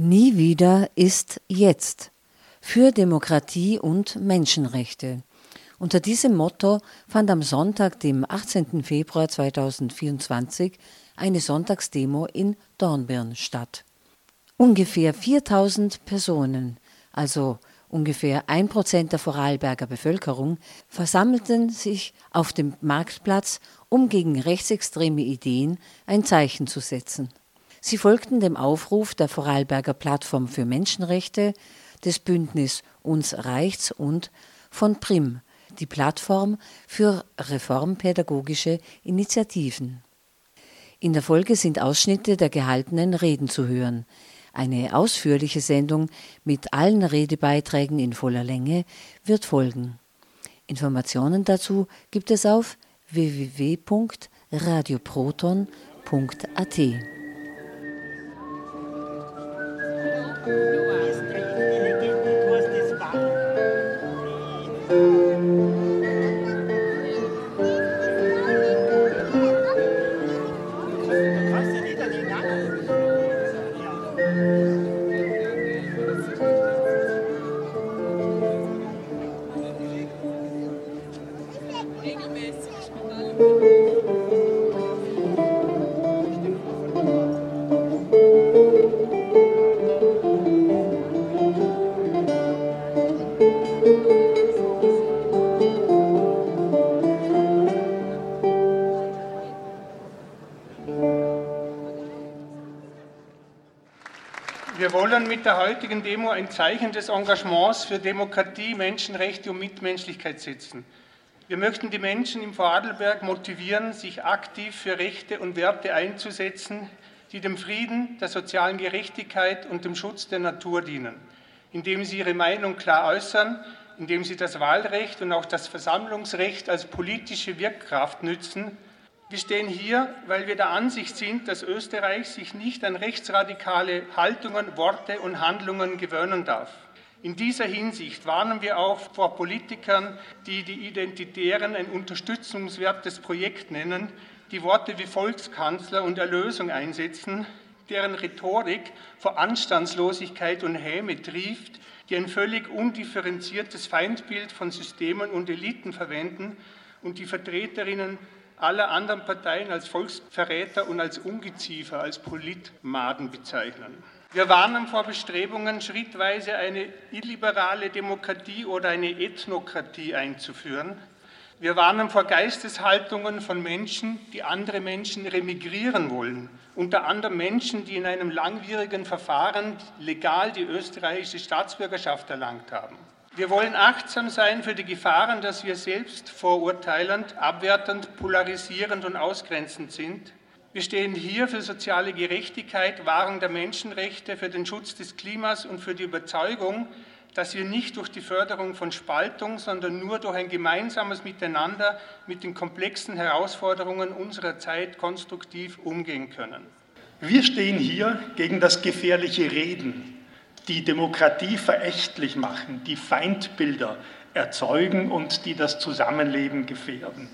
Nie wieder ist jetzt für Demokratie und Menschenrechte. Unter diesem Motto fand am Sonntag, dem 18. Februar 2024, eine Sonntagsdemo in Dornbirn statt. Ungefähr 4000 Personen, also ungefähr ein Prozent der Vorarlberger Bevölkerung, versammelten sich auf dem Marktplatz, um gegen rechtsextreme Ideen ein Zeichen zu setzen. Sie folgten dem Aufruf der Vorarlberger Plattform für Menschenrechte, des Bündnis Uns Reichts und von PRIM, die Plattform für reformpädagogische Initiativen. In der Folge sind Ausschnitte der gehaltenen Reden zu hören. Eine ausführliche Sendung mit allen Redebeiträgen in voller Länge wird folgen. Informationen dazu gibt es auf www.radioproton.at. Yesterday, again, it was this one. Mit der heutigen Demo ein Zeichen des Engagements für Demokratie, Menschenrechte und Mitmenschlichkeit setzen. Wir möchten die Menschen im Vorarlberg motivieren, sich aktiv für Rechte und Werte einzusetzen, die dem Frieden, der sozialen Gerechtigkeit und dem Schutz der Natur dienen, indem sie ihre Meinung klar äußern, indem sie das Wahlrecht und auch das Versammlungsrecht als politische Wirkkraft nützen wir stehen hier, weil wir der Ansicht sind, dass Österreich sich nicht an rechtsradikale Haltungen, Worte und Handlungen gewöhnen darf. In dieser Hinsicht warnen wir auch vor Politikern, die die Identitären ein unterstützungswertes Projekt nennen, die Worte wie Volkskanzler und Erlösung einsetzen, deren Rhetorik vor Anstandslosigkeit und Häme trieft, die ein völlig undifferenziertes Feindbild von Systemen und Eliten verwenden und die Vertreterinnen aller anderen Parteien als Volksverräter und als Ungeziefer, als Politmaden bezeichnen. Wir warnen vor Bestrebungen, schrittweise eine illiberale Demokratie oder eine Ethnokratie einzuführen. Wir warnen vor Geisteshaltungen von Menschen, die andere Menschen remigrieren wollen, unter anderem Menschen, die in einem langwierigen Verfahren legal die österreichische Staatsbürgerschaft erlangt haben. Wir wollen achtsam sein für die Gefahren, dass wir selbst vorurteilend, abwertend, polarisierend und ausgrenzend sind. Wir stehen hier für soziale Gerechtigkeit, Wahrung der Menschenrechte, für den Schutz des Klimas und für die Überzeugung, dass wir nicht durch die Förderung von Spaltung, sondern nur durch ein gemeinsames Miteinander mit den komplexen Herausforderungen unserer Zeit konstruktiv umgehen können. Wir stehen hier gegen das gefährliche Reden, die Demokratie verächtlich machen, die Feindbilder erzeugen und die das Zusammenleben gefährden.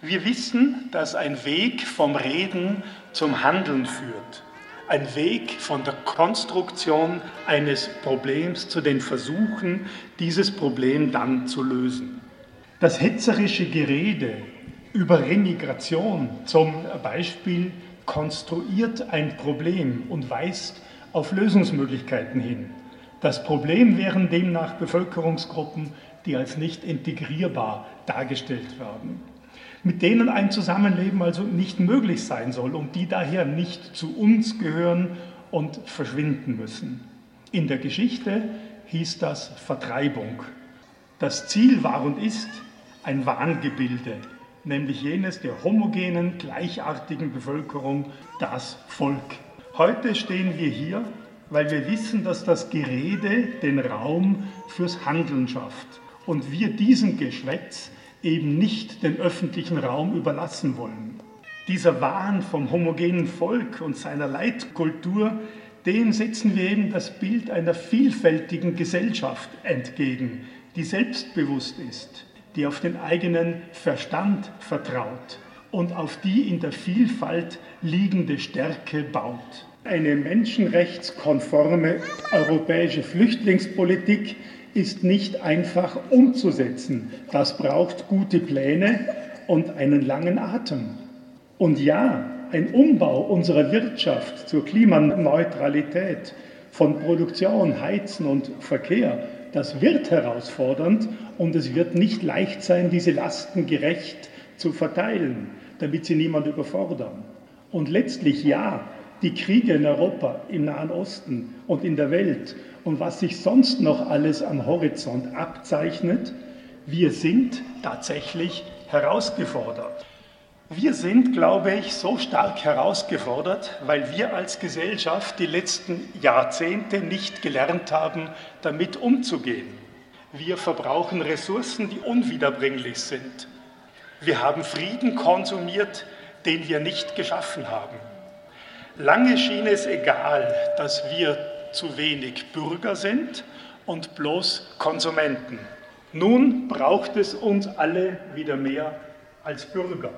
Wir wissen, dass ein Weg vom Reden zum Handeln führt. Ein Weg von der Konstruktion eines Problems zu den Versuchen, dieses Problem dann zu lösen. Das hetzerische Gerede über Remigration zum Beispiel konstruiert ein Problem und weist auf Lösungsmöglichkeiten hin. Das Problem wären demnach Bevölkerungsgruppen, die als nicht integrierbar dargestellt werden, mit denen ein Zusammenleben also nicht möglich sein soll und die daher nicht zu uns gehören und verschwinden müssen. In der Geschichte hieß das Vertreibung. Das Ziel war und ist ein Wahngebilde, nämlich jenes der homogenen, gleichartigen Bevölkerung, das Volk. Heute stehen wir hier, weil wir wissen, dass das Gerede den Raum fürs Handeln schafft und wir diesem Geschwätz eben nicht den öffentlichen Raum überlassen wollen. Dieser Wahn vom homogenen Volk und seiner Leitkultur, dem setzen wir eben das Bild einer vielfältigen Gesellschaft entgegen, die selbstbewusst ist, die auf den eigenen Verstand vertraut und auf die in der Vielfalt liegende Stärke baut. Eine menschenrechtskonforme europäische Flüchtlingspolitik ist nicht einfach umzusetzen. Das braucht gute Pläne und einen langen Atem. Und ja, ein Umbau unserer Wirtschaft zur Klimaneutralität von Produktion, Heizen und Verkehr, das wird herausfordernd und es wird nicht leicht sein, diese Lasten gerecht zu verteilen, damit sie niemand überfordern. Und letztlich ja, die Kriege in Europa, im Nahen Osten und in der Welt und was sich sonst noch alles am Horizont abzeichnet, wir sind tatsächlich herausgefordert. Wir sind, glaube ich, so stark herausgefordert, weil wir als Gesellschaft die letzten Jahrzehnte nicht gelernt haben, damit umzugehen. Wir verbrauchen Ressourcen, die unwiederbringlich sind. Wir haben Frieden konsumiert, den wir nicht geschaffen haben. Lange schien es egal, dass wir zu wenig Bürger sind und bloß Konsumenten. Nun braucht es uns alle wieder mehr als Bürger.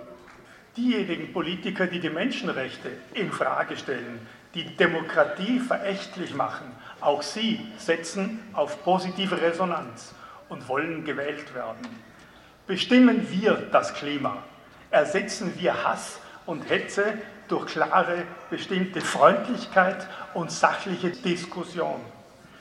Diejenigen Politiker, die die Menschenrechte in Frage stellen, die Demokratie verächtlich machen, auch sie setzen auf positive Resonanz und wollen gewählt werden. Bestimmen wir das Klima, ersetzen wir Hass und Hetze durch klare, bestimmte Freundlichkeit und sachliche Diskussion.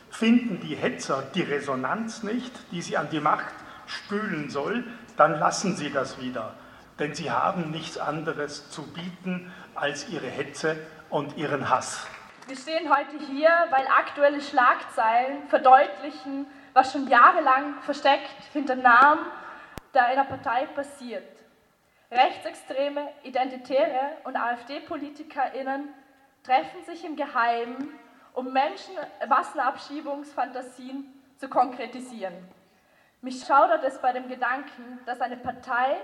Finden die Hetzer die Resonanz nicht, die sie an die Macht spülen soll, dann lassen sie das wieder denn sie haben nichts anderes zu bieten als ihre Hetze und ihren Hass. Wir stehen heute hier, weil aktuelle Schlagzeilen verdeutlichen, was schon jahrelang versteckt hinter Namen einer Partei passiert. Rechtsextreme, Identitäre und AfD-PolitikerInnen treffen sich im Geheimen, um Menschen Massenabschiebungsfantasien zu konkretisieren. Mich schaudert es bei dem Gedanken, dass eine Partei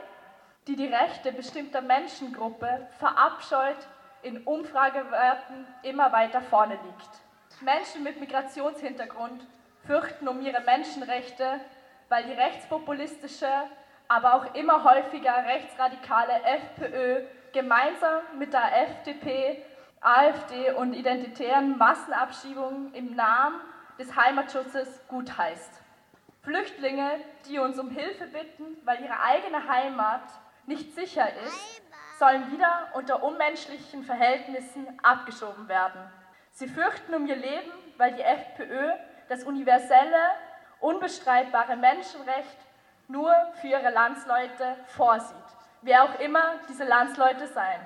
die die Rechte bestimmter Menschengruppe verabscheut, in Umfragewerten immer weiter vorne liegt. Menschen mit Migrationshintergrund fürchten um ihre Menschenrechte, weil die rechtspopulistische, aber auch immer häufiger rechtsradikale FPÖ gemeinsam mit der FDP, AfD und identitären Massenabschiebungen im Namen des Heimatschutzes gutheißt. Flüchtlinge, die uns um Hilfe bitten, weil ihre eigene Heimat nicht sicher ist, sollen wieder unter unmenschlichen Verhältnissen abgeschoben werden. Sie fürchten um ihr Leben, weil die FPÖ das universelle, unbestreitbare Menschenrecht nur für ihre Landsleute vorsieht, wer auch immer diese Landsleute seien.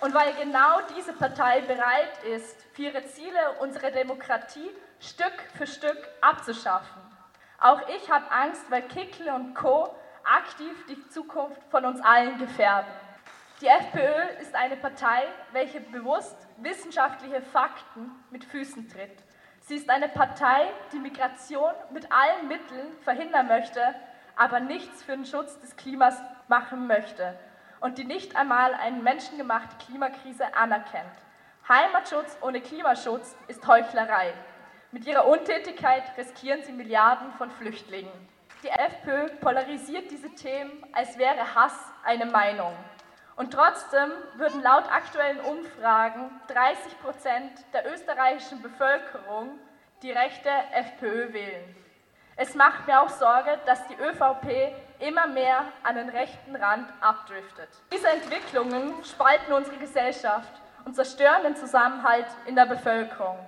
Und weil genau diese Partei bereit ist, für ihre Ziele unsere Demokratie Stück für Stück abzuschaffen. Auch ich habe Angst, weil Kickle und Co aktiv die Zukunft von uns allen gefährden. Die FPÖ ist eine Partei, welche bewusst wissenschaftliche Fakten mit Füßen tritt. Sie ist eine Partei, die Migration mit allen Mitteln verhindern möchte, aber nichts für den Schutz des Klimas machen möchte und die nicht einmal eine menschengemachte Klimakrise anerkennt. Heimatschutz ohne Klimaschutz ist Heuchlerei. Mit ihrer Untätigkeit riskieren sie Milliarden von Flüchtlingen. Die FPÖ polarisiert diese Themen, als wäre Hass eine Meinung. Und trotzdem würden laut aktuellen Umfragen 30 Prozent der österreichischen Bevölkerung die rechte FPÖ wählen. Es macht mir auch Sorge, dass die ÖVP immer mehr an den rechten Rand abdriftet. Diese Entwicklungen spalten unsere Gesellschaft und zerstören den Zusammenhalt in der Bevölkerung.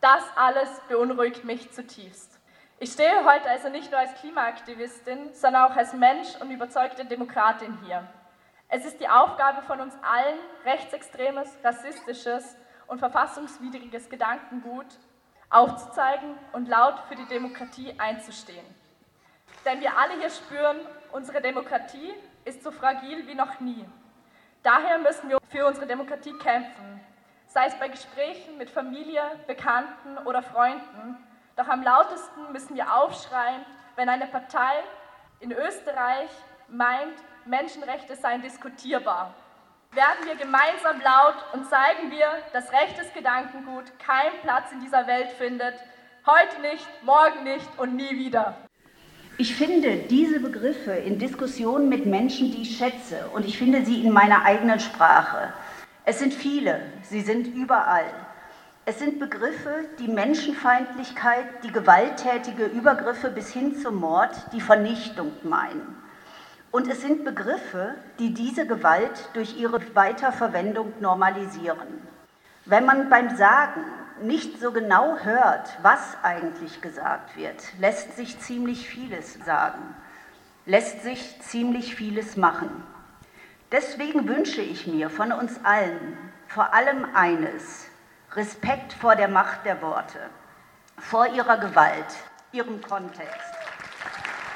Das alles beunruhigt mich zutiefst. Ich stehe heute also nicht nur als Klimaaktivistin, sondern auch als Mensch und überzeugte Demokratin hier. Es ist die Aufgabe von uns allen, rechtsextremes, rassistisches und verfassungswidriges Gedankengut aufzuzeigen und laut für die Demokratie einzustehen. Denn wir alle hier spüren, unsere Demokratie ist so fragil wie noch nie. Daher müssen wir für unsere Demokratie kämpfen, sei es bei Gesprächen mit Familie, Bekannten oder Freunden doch am lautesten müssen wir aufschreien, wenn eine Partei in Österreich meint, Menschenrechte seien diskutierbar. Werden wir gemeinsam laut und zeigen wir, dass rechtes Gedankengut keinen Platz in dieser Welt findet. Heute nicht, morgen nicht und nie wieder. Ich finde diese Begriffe in Diskussionen mit Menschen, die ich schätze, und ich finde sie in meiner eigenen Sprache. Es sind viele, sie sind überall. Es sind Begriffe, die Menschenfeindlichkeit, die gewalttätige Übergriffe bis hin zum Mord, die Vernichtung meinen. Und es sind Begriffe, die diese Gewalt durch ihre Weiterverwendung normalisieren. Wenn man beim Sagen nicht so genau hört, was eigentlich gesagt wird, lässt sich ziemlich vieles sagen, lässt sich ziemlich vieles machen. Deswegen wünsche ich mir von uns allen vor allem eines, Respekt vor der Macht der Worte, vor ihrer Gewalt, ihrem Kontext.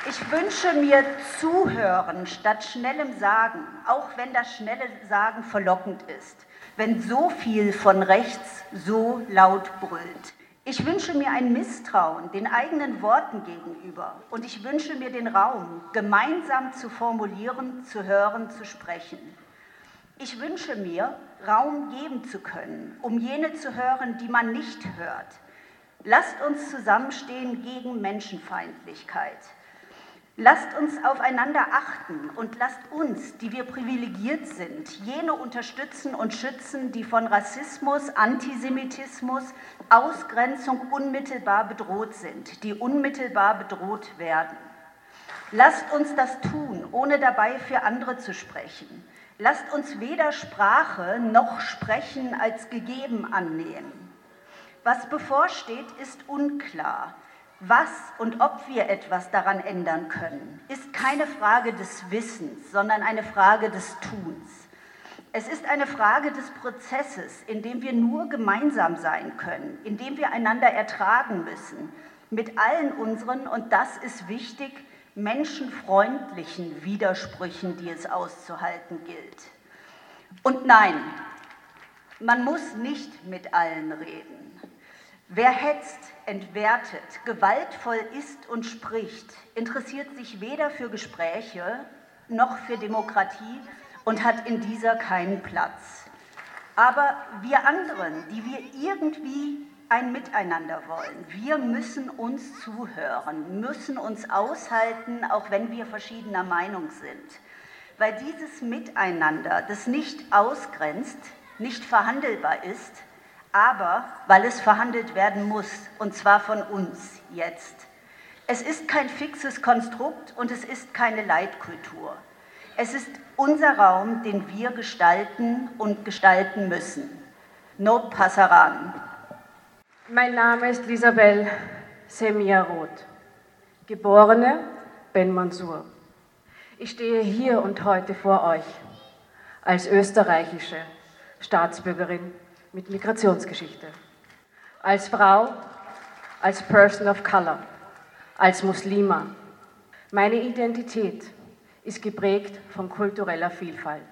Ich wünsche mir Zuhören statt schnellem Sagen, auch wenn das schnelle Sagen verlockend ist, wenn so viel von rechts so laut brüllt. Ich wünsche mir ein Misstrauen den eigenen Worten gegenüber und ich wünsche mir den Raum, gemeinsam zu formulieren, zu hören, zu sprechen. Ich wünsche mir, Raum geben zu können, um jene zu hören, die man nicht hört. Lasst uns zusammenstehen gegen Menschenfeindlichkeit. Lasst uns aufeinander achten und lasst uns, die wir privilegiert sind, jene unterstützen und schützen, die von Rassismus, Antisemitismus, Ausgrenzung unmittelbar bedroht sind, die unmittelbar bedroht werden. Lasst uns das tun, ohne dabei für andere zu sprechen. Lasst uns weder Sprache noch Sprechen als gegeben annehmen. Was bevorsteht, ist unklar. Was und ob wir etwas daran ändern können, ist keine Frage des Wissens, sondern eine Frage des Tuns. Es ist eine Frage des Prozesses, in dem wir nur gemeinsam sein können, in dem wir einander ertragen müssen, mit allen unseren, und das ist wichtig, menschenfreundlichen Widersprüchen, die es auszuhalten gilt. Und nein, man muss nicht mit allen reden. Wer hetzt, entwertet, gewaltvoll ist und spricht, interessiert sich weder für Gespräche noch für Demokratie und hat in dieser keinen Platz. Aber wir anderen, die wir irgendwie ein Miteinander wollen. Wir müssen uns zuhören, müssen uns aushalten, auch wenn wir verschiedener Meinung sind. Weil dieses Miteinander, das nicht ausgrenzt, nicht verhandelbar ist, aber weil es verhandelt werden muss, und zwar von uns jetzt. Es ist kein fixes Konstrukt und es ist keine Leitkultur. Es ist unser Raum, den wir gestalten und gestalten müssen. No Passaran. Mein Name ist Isabel Semia Roth, geborene Ben Mansur. Ich stehe hier und heute vor euch als österreichische Staatsbürgerin mit Migrationsgeschichte, als Frau, als Person of Color, als Muslima. Meine Identität ist geprägt von kultureller Vielfalt.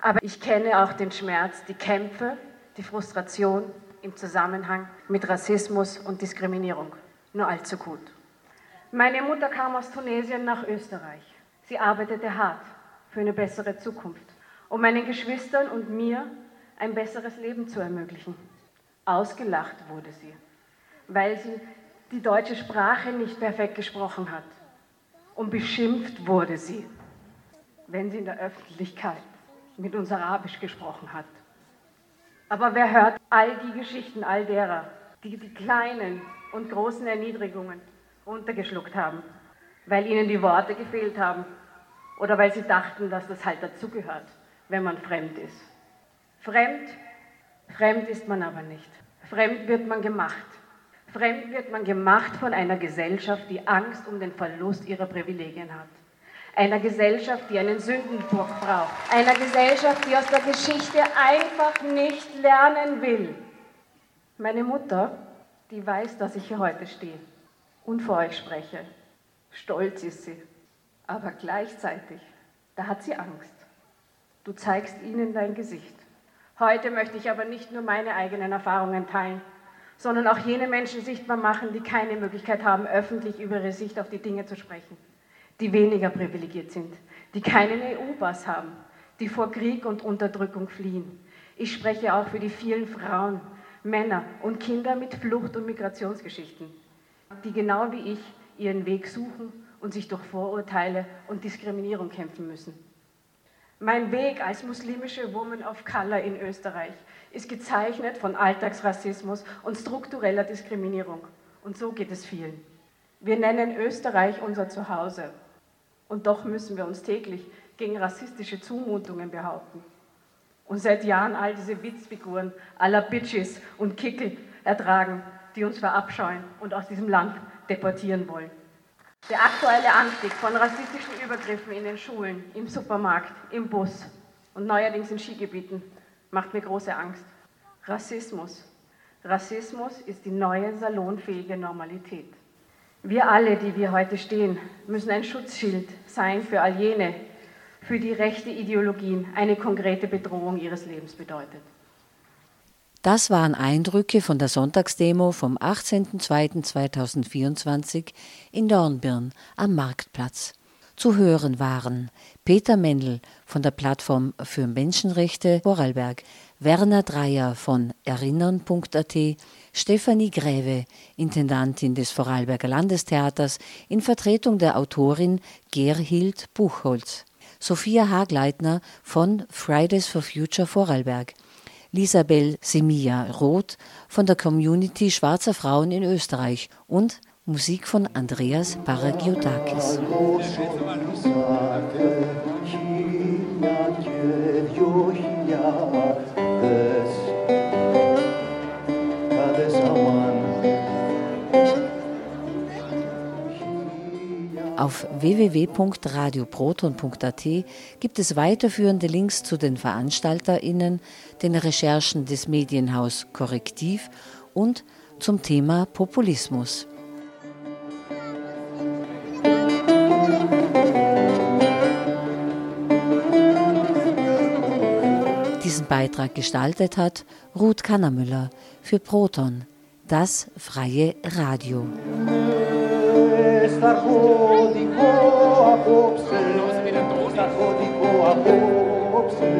Aber ich kenne auch den Schmerz, die Kämpfe, die Frustration im Zusammenhang mit Rassismus und Diskriminierung nur allzu gut. Meine Mutter kam aus Tunesien nach Österreich. Sie arbeitete hart für eine bessere Zukunft, um meinen Geschwistern und mir ein besseres Leben zu ermöglichen. Ausgelacht wurde sie, weil sie die deutsche Sprache nicht perfekt gesprochen hat. Und beschimpft wurde sie, wenn sie in der Öffentlichkeit mit uns Arabisch gesprochen hat. Aber wer hört all die Geschichten all derer, die die kleinen und großen Erniedrigungen runtergeschluckt haben, weil ihnen die Worte gefehlt haben oder weil sie dachten, dass das halt dazugehört, wenn man fremd ist. Fremd, fremd ist man aber nicht. Fremd wird man gemacht. Fremd wird man gemacht von einer Gesellschaft, die Angst um den Verlust ihrer Privilegien hat einer Gesellschaft, die einen Sündenbock braucht, einer Gesellschaft, die aus der Geschichte einfach nicht lernen will. Meine Mutter, die weiß, dass ich hier heute stehe und vor euch spreche. Stolz ist sie, aber gleichzeitig, da hat sie Angst. Du zeigst ihnen dein Gesicht. Heute möchte ich aber nicht nur meine eigenen Erfahrungen teilen, sondern auch jene Menschen sichtbar machen, die keine Möglichkeit haben, öffentlich über ihre Sicht auf die Dinge zu sprechen die weniger privilegiert sind, die keinen EU-Pass haben, die vor Krieg und Unterdrückung fliehen. Ich spreche auch für die vielen Frauen, Männer und Kinder mit Flucht- und Migrationsgeschichten, die genau wie ich ihren Weg suchen und sich durch Vorurteile und Diskriminierung kämpfen müssen. Mein Weg als muslimische Woman of Color in Österreich ist gezeichnet von Alltagsrassismus und struktureller Diskriminierung. Und so geht es vielen. Wir nennen Österreich unser Zuhause. Und doch müssen wir uns täglich gegen rassistische Zumutungen behaupten. Und seit Jahren all diese Witzfiguren aller Bitches und Kickel ertragen, die uns verabscheuen und aus diesem Land deportieren wollen. Der aktuelle Anstieg von rassistischen Übergriffen in den Schulen, im Supermarkt, im Bus und neuerdings in Skigebieten macht mir große Angst. Rassismus. Rassismus ist die neue salonfähige Normalität. Wir alle, die wir heute stehen, müssen ein Schutzschild sein für all jene, für die rechte Ideologien eine konkrete Bedrohung ihres Lebens bedeutet. Das waren Eindrücke von der Sonntagsdemo vom 18.02.2024 in Dornbirn am Marktplatz. Zu hören waren Peter Mendel von der Plattform für Menschenrechte Vorarlberg, Werner Dreier von Erinnern.at, Stefanie Gräve, Intendantin des Vorarlberger Landestheaters, in Vertretung der Autorin Gerhild Buchholz. Sophia Hagleitner von Fridays for Future Vorarlberg, Lisabel Semilla Roth von der Community Schwarzer Frauen in Österreich und Musik von Andreas Paragiotakis. Auf www.radioproton.at gibt es weiterführende Links zu den VeranstalterInnen, den Recherchen des Medienhaus Korrektiv und zum Thema Populismus. Diesen Beitrag gestaltet hat Ruth Kannermüller für Proton, das freie Radio. σταρχωτικό απόψε, σταρχωτικό απόψε.